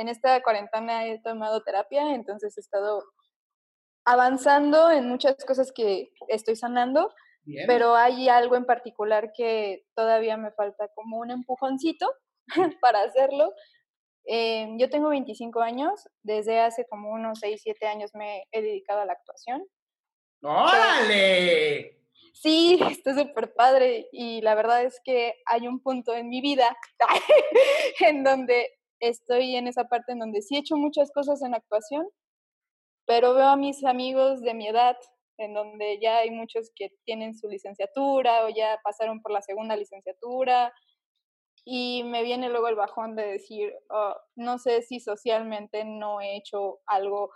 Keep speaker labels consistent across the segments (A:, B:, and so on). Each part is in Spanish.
A: En esta cuarentena he tomado terapia, entonces he estado avanzando en muchas cosas que estoy sanando,
B: Bien.
A: pero hay algo en particular que todavía me falta como un empujoncito para hacerlo. Eh, yo tengo 25 años, desde hace como unos 6, 7 años me he dedicado a la actuación.
B: ¡Órale!
A: Sí, está súper padre y la verdad es que hay un punto en mi vida en donde estoy en esa parte en donde sí he hecho muchas cosas en actuación, pero veo a mis amigos de mi edad en donde ya hay muchos que tienen su licenciatura o ya pasaron por la segunda licenciatura y me viene luego el bajón de decir, "Oh, no sé si socialmente no he hecho algo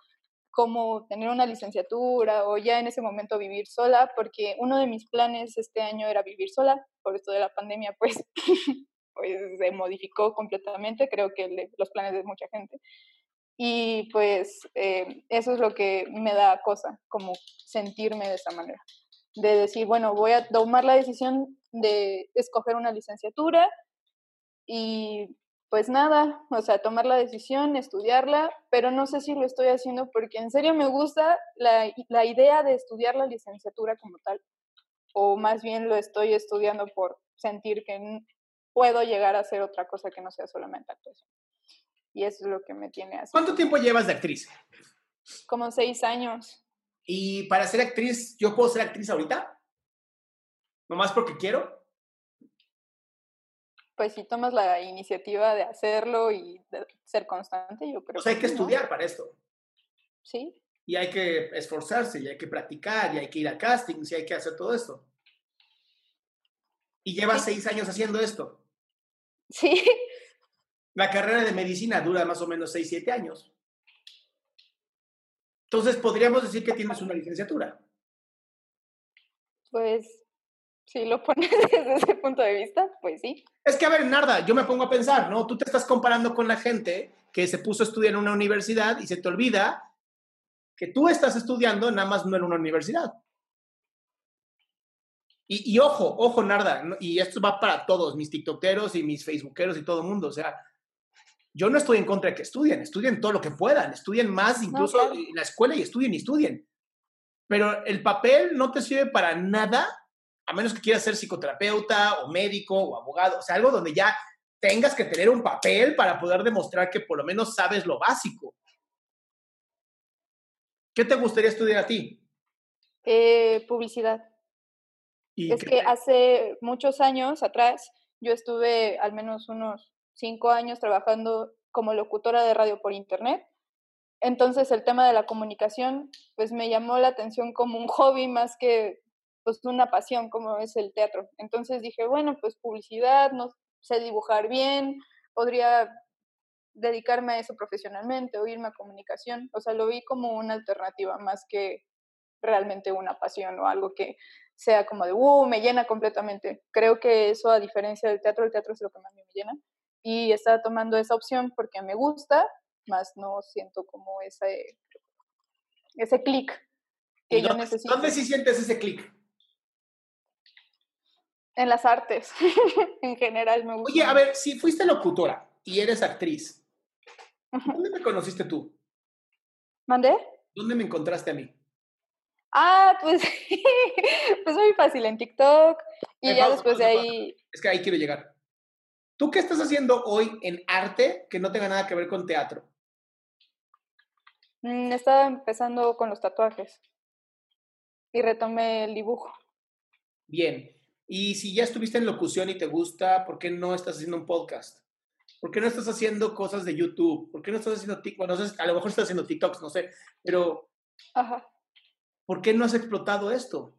A: como tener una licenciatura o ya en ese momento vivir sola, porque uno de mis planes este año era vivir sola, por esto de la pandemia, pues, pues se modificó completamente, creo que los planes de mucha gente. Y pues eh, eso es lo que me da cosa, como sentirme de esa manera, de decir, bueno, voy a tomar la decisión de escoger una licenciatura y pues nada, o sea, tomar la decisión, estudiarla, pero no sé si lo estoy haciendo porque en serio me gusta la, la idea de estudiar la licenciatura como tal, o más bien lo estoy estudiando por sentir que puedo llegar a hacer otra cosa que no sea solamente actuación. Y eso es lo que me tiene así.
B: ¿Cuánto tiempo llevas de actriz?
A: Como seis años.
B: Y para ser actriz, ¿yo puedo ser actriz ahorita? ¿Nomás porque quiero?
A: Pues si tomas la iniciativa de hacerlo y de ser constante, yo creo
B: O sea, hay que estudiar para esto.
A: Sí,
B: Y hay que esforzarse, y hay que practicar, y hay que ir a castings, y hay que hacer todo esto. Y llevas
A: Sí.
B: seis años haciendo esto.
A: Sí,
B: La carrera de medicina dura más o menos seis, siete años. Entonces, podríamos decir que tienes una licenciatura.
A: pues si lo pones desde ese punto de vista, pues sí.
B: Es que, a ver, Narda, yo me pongo a pensar, ¿no? Tú te estás comparando con la gente que se puso a estudiar en una universidad y se te olvida que tú estás estudiando nada más no en una universidad. Y, y ojo, ojo, Narda, y esto va para todos, mis tiktokeros y mis facebookeros y todo el mundo. O sea, yo no estoy en contra de que estudien, estudien todo lo que puedan, estudien más incluso
A: claro.
B: en la escuela y estudien y estudien. Pero el papel no te sirve para nada a menos que quieras ser psicoterapeuta o médico o abogado, o sea, algo donde ya tengas que tener un papel para poder demostrar que por lo menos sabes lo básico. ¿Qué te gustaría estudiar a ti?
A: Eh, publicidad.
B: ¿Y
A: Es que hace muchos años atrás yo estuve al menos unos cinco años trabajando como locutora de radio por internet. Entonces el tema de la comunicación pues me llamó la atención como un hobby más que pues una pasión como es el teatro. Entonces dije, bueno, pues publicidad, no sé dibujar bien, podría dedicarme a eso profesionalmente o irme a comunicación. O sea, lo vi como una alternativa más que realmente una pasión o algo que sea como de, uh, me llena completamente. Creo que eso, a diferencia del teatro, el teatro es lo que más me llena. Y estaba tomando esa opción porque me gusta, más no siento como ese, ese clic que yo necesito.
B: ¿Dónde sí sientes ese clic?
A: En las artes, en general me gusta.
B: Oye, a ver, si fuiste locutora y eres actriz, ¿dónde me conociste tú?
A: ¿Mandé?
B: ¿Dónde me encontraste a mí?
A: Ah, pues, pues muy fácil, en TikTok. Y ya después de ahí...
B: Es que ahí quiero llegar. ¿Tú qué estás haciendo hoy en arte que no tenga nada que ver con teatro?
A: Mm, estaba empezando con los tatuajes y retomé el dibujo.
B: Bien. Y si ya estuviste en locución y te gusta, ¿por qué no estás haciendo un podcast? ¿Por qué no estás haciendo cosas de YouTube? ¿Por qué no estás haciendo TikTok? Bueno, a lo mejor estás haciendo TikToks, no sé, pero
A: Ajá.
B: ¿Por qué no has explotado esto?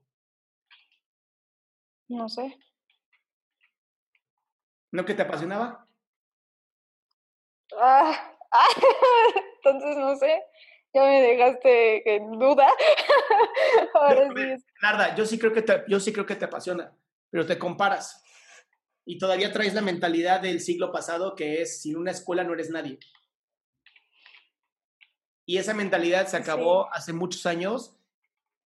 A: No sé.
B: ¿No que te apasionaba?
A: Ah, entonces no sé. Ya me dejaste en duda. Ahora sí.
B: Narda, yo sí creo que te, yo sí creo que te apasiona, pero te comparas y todavía traes la mentalidad del siglo pasado que es sin una escuela no eres nadie. Y esa mentalidad se acabó hace muchos años.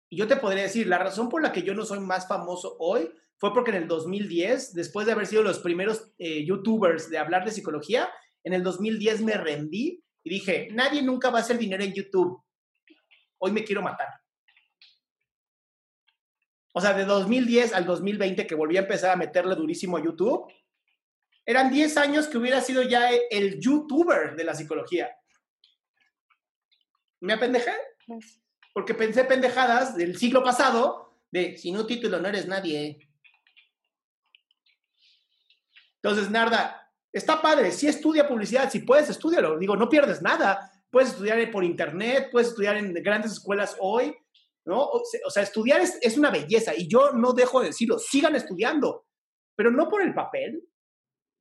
B: Y yo te podría decir, la razón por la que yo no soy más famoso hoy fue porque en el 2010, después de haber sido los primeros eh, youtubers de hablar de psicología, en el 2010 me rendí y dije, nadie nunca va a hacer dinero en YouTube. Hoy me quiero matar. O sea, de 2010 al 2020 que volví a empezar a meterle durísimo a YouTube, eran 10 años que hubiera sido ya el youtuber de la psicología. ¿Me apendejé?
A: Pues
B: Porque pensé pendejadas del siglo pasado de si no título no eres nadie. Entonces, Narda, está padre, si estudia publicidad, si puedes, estudialo. Digo, no pierdes nada. Puedes estudiar por internet, puedes estudiar en grandes escuelas hoy, ¿no? O sea, estudiar es, es una belleza y yo no dejo de decirlo, sigan estudiando, pero no por el papel,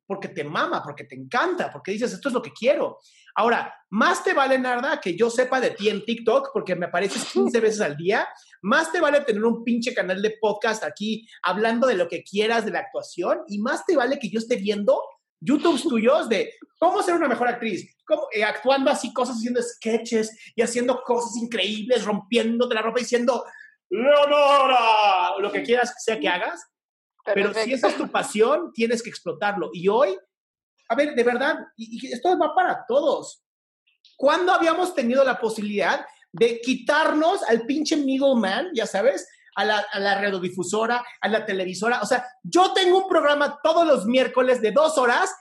B: porque te mama, porque te encanta, porque dices, esto es lo que quiero. Ahora, más te vale, Narda, que yo sepa de ti en TikTok, porque me apareces 15 veces al día, más te vale tener un pinche canal de podcast aquí hablando de lo que quieras de la actuación, y más te vale que yo esté viendo YouTubes tuyos de cómo ser una mejor actriz, cómo, eh, actuando así, cosas, haciendo sketches y haciendo cosas increíbles, rompiéndote la ropa y diciendo, Leonora, lo que quieras que sea que hagas, pero si esa es tu pasión, tienes que explotarlo. Y hoy, a ver, de verdad, y, y esto va para todos. ¿Cuándo habíamos tenido la posibilidad de quitarnos al pinche middleman, ya sabes, a la, a la radiodifusora, a la televisora? O sea, yo tengo un programa todos los miércoles de dos horas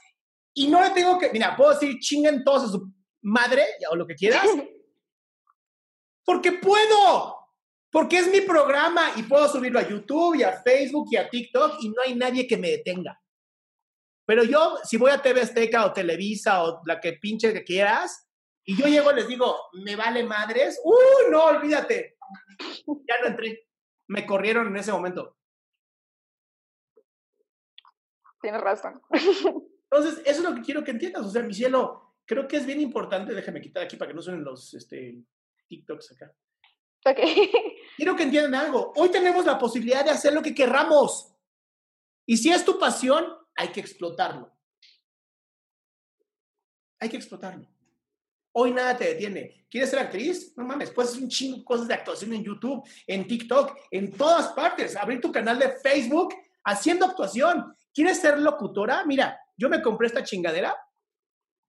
B: y no le tengo que, mira, puedo decir chinguen todos a su madre o lo que quieras, porque puedo porque es mi programa y puedo subirlo a YouTube y a Facebook y a TikTok y no hay nadie que me detenga. Pero yo, si voy a TV Azteca o Televisa o la que pinche que quieras, y yo llego y les digo, me vale madres, ¡uh, no, olvídate! Ya no entré. Me corrieron en ese momento.
A: Tienes razón.
B: Entonces, eso es lo que quiero que entiendas. O sea, mi cielo, creo que es bien importante, déjame quitar aquí para que no suenen los este, TikToks acá.
A: Okay.
B: Quiero que entiendan algo. Hoy tenemos la posibilidad de hacer lo que querramos. Y si es tu pasión, hay que explotarlo. Hay que explotarlo. Hoy nada te detiene. ¿Quieres ser actriz? No mames, puedes hacer un chingo de cosas de actuación en YouTube, en TikTok, en todas partes. Abrir tu canal de Facebook haciendo actuación. ¿Quieres ser locutora? Mira, yo me compré esta chingadera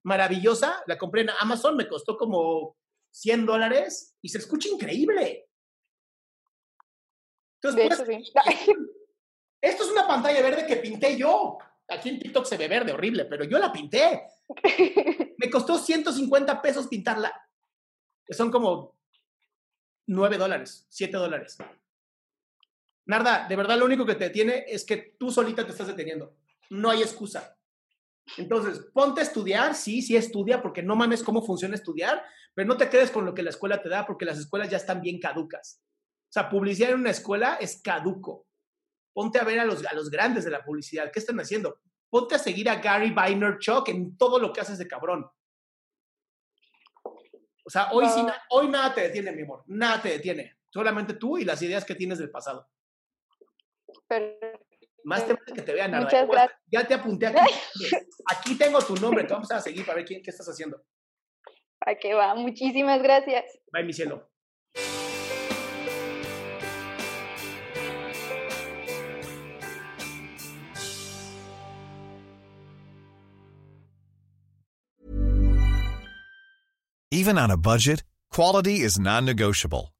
B: maravillosa. La compré en Amazon, me costó como 100 dólares y se escucha increíble. Entonces, pues, esto es una pantalla verde que pinté yo. Aquí en TikTok se ve verde, horrible, pero yo la pinté. Me costó 150 pesos pintarla, que son como 9 dólares, 7 dólares. Narda, de verdad lo único que te detiene es que tú solita te estás deteniendo. No hay excusa. Entonces, ponte a estudiar, sí, sí estudia, porque no mames cómo funciona estudiar, pero no te quedes con lo que la escuela te da, porque las escuelas ya están bien caducas. O sea, publicidad en una escuela es caduco. Ponte a ver a los, a los grandes de la publicidad. ¿Qué están haciendo? ponte a seguir a Gary Vaynerchuk en todo lo que haces de cabrón. O sea, hoy, sí, na- hoy nada te detiene, mi amor. Nada te detiene. Solamente tú y las ideas que tienes del pasado. Más te vale que te vean.
A: Muchas gracias.
B: Ya te apunté aquí. Aquí tengo tu nombre. Te vamos a seguir para ver quién, qué estás haciendo.
A: ¿a qué va? Muchísimas gracias.
B: Bye, mi cielo.
C: Even on a budget, quality is non-negotiable.